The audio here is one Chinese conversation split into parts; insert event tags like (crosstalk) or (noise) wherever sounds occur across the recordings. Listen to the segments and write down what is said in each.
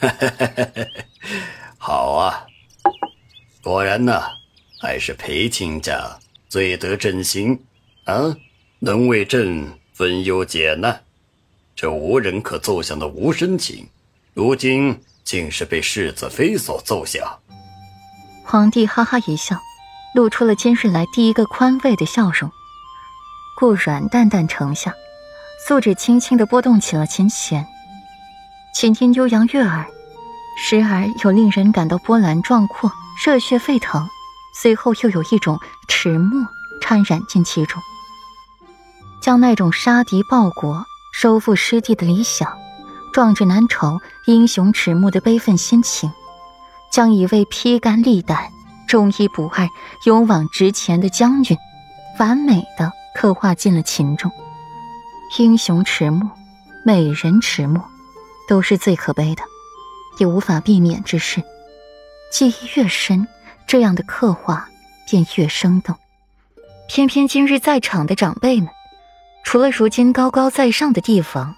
(laughs) 好啊，果然呢，还是裴亲家最得朕心啊，能为朕分忧解难。这无人可奏响的无声琴，如今竟是被世子妃所奏响。皇帝哈哈一笑，露出了今日来第一个宽慰的笑容。顾软淡淡承下，素指轻轻的拨动起了琴弦。琴音悠扬悦耳，时而有令人感到波澜壮阔、热血沸腾，随后又有一种迟暮掺染进其中，将那种杀敌报国、收复失地的理想，壮志难酬、英雄迟暮的悲愤心情，将一位披肝沥胆、忠义不二、勇往直前的将军，完美的刻画进了琴中。英雄迟暮，美人迟暮。都是最可悲的，也无法避免之事。记忆越深，这样的刻画便越生动。偏偏今日在场的长辈们，除了如今高高在上的地方，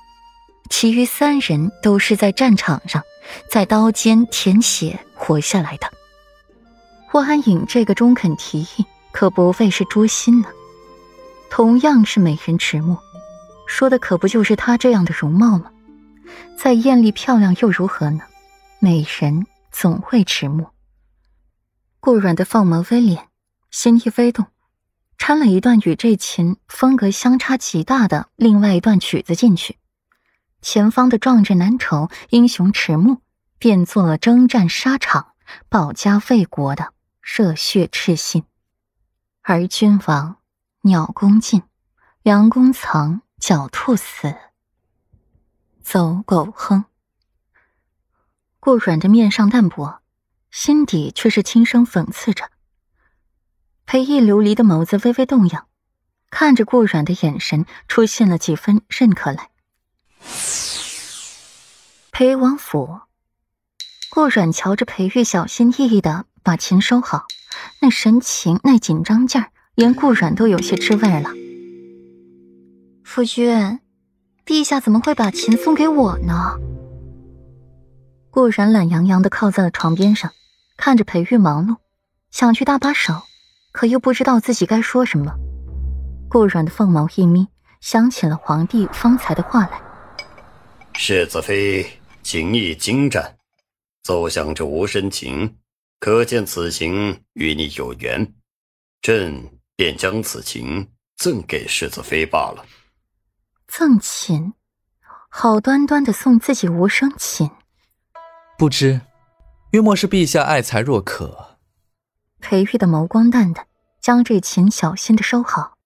其余三人都是在战场上，在刀尖舔血活下来的。霍安影这个中肯提议，可不费是诛心呢。同样是美人迟暮，说的可不就是她这样的容貌吗？再艳丽漂亮又如何呢？美人总会迟暮。顾软的凤眸微敛，心意微动，掺了一段与这琴风格相差极大的另外一段曲子进去。前方的壮志难酬、英雄迟暮，变作了征战沙场、保家卫国的热血赤心。而君王，鸟弓尽，良弓藏，狡兔死。走狗哼。顾软的面上淡薄，心底却是轻声讽刺着。裴毅流离的眸子微微动摇，看着顾软的眼神出现了几分认可来。裴王府，顾软瞧着裴玉小心翼翼的把琴收好，那神情那紧张劲儿，连顾软都有些吃味了。夫君。陛下怎么会把琴送给我呢？顾然懒洋洋的靠在了床边上，看着裴玉忙碌，想去搭把手，可又不知道自己该说什么。顾软的凤眸一眯，想起了皇帝方才的话来：“世子妃琴艺精湛，奏响这无声琴，可见此琴与你有缘。朕便将此琴赠给世子妃罢了。”赠琴，好端端的送自己无声琴，不知，约莫是陛下爱才若渴。裴玉的眸光淡淡，将这琴小心的收好。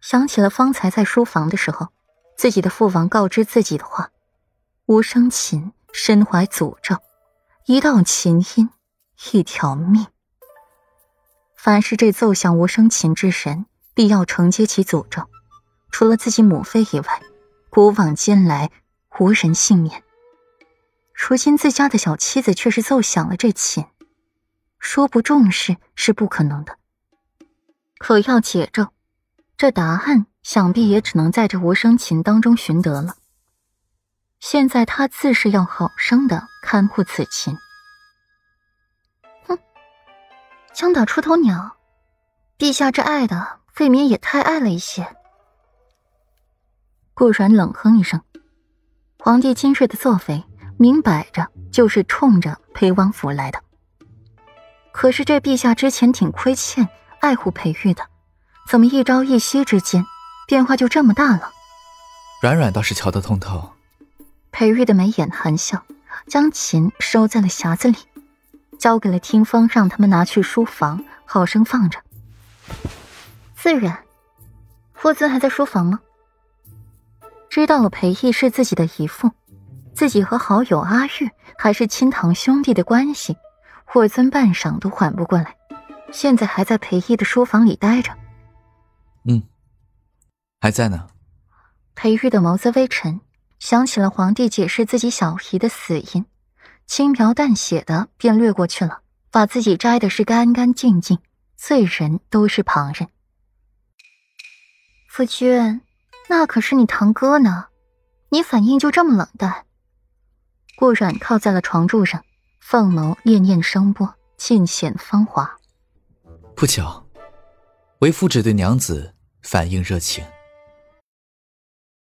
想起了方才在书房的时候，自己的父王告知自己的话：无声琴身怀诅咒，一道琴音，一条命。凡是这奏响无声琴之神，必要承接其诅咒。除了自己母妃以外，古往今来无人幸免。如今自家的小妻子却是奏响了这琴，说不重视是不可能的。可要解咒，这答案想必也只能在这无声琴当中寻得了。现在他自是要好生的看护此琴。哼，枪打出头鸟，陛下这爱的未免也太爱了一些。顾然冷哼一声：“皇帝今日的作为，明摆着就是冲着裴王府来的。可是这陛下之前挺亏欠、爱护裴玉的，怎么一朝一夕之间，变化就这么大了？”软软倒是瞧得通透。裴玉的眉眼含笑，将琴收在了匣子里，交给了听风，让他们拿去书房，好生放着。自然，夫尊还在书房吗？知道了裴毅是自己的姨父，自己和好友阿玉还是亲堂兄弟的关系，霍尊半晌都缓不过来，现在还在裴毅的书房里待着。嗯，还在呢。裴玉的眸子微沉，想起了皇帝解释自己小姨的死因，轻描淡写的便略过去了，把自己摘的是干干净净，罪人都是旁人。夫君。那可是你堂哥呢，你反应就这么冷淡？顾阮靠在了床柱上，凤眸潋滟生波，尽显芳华。不巧，为夫只对娘子反应热情。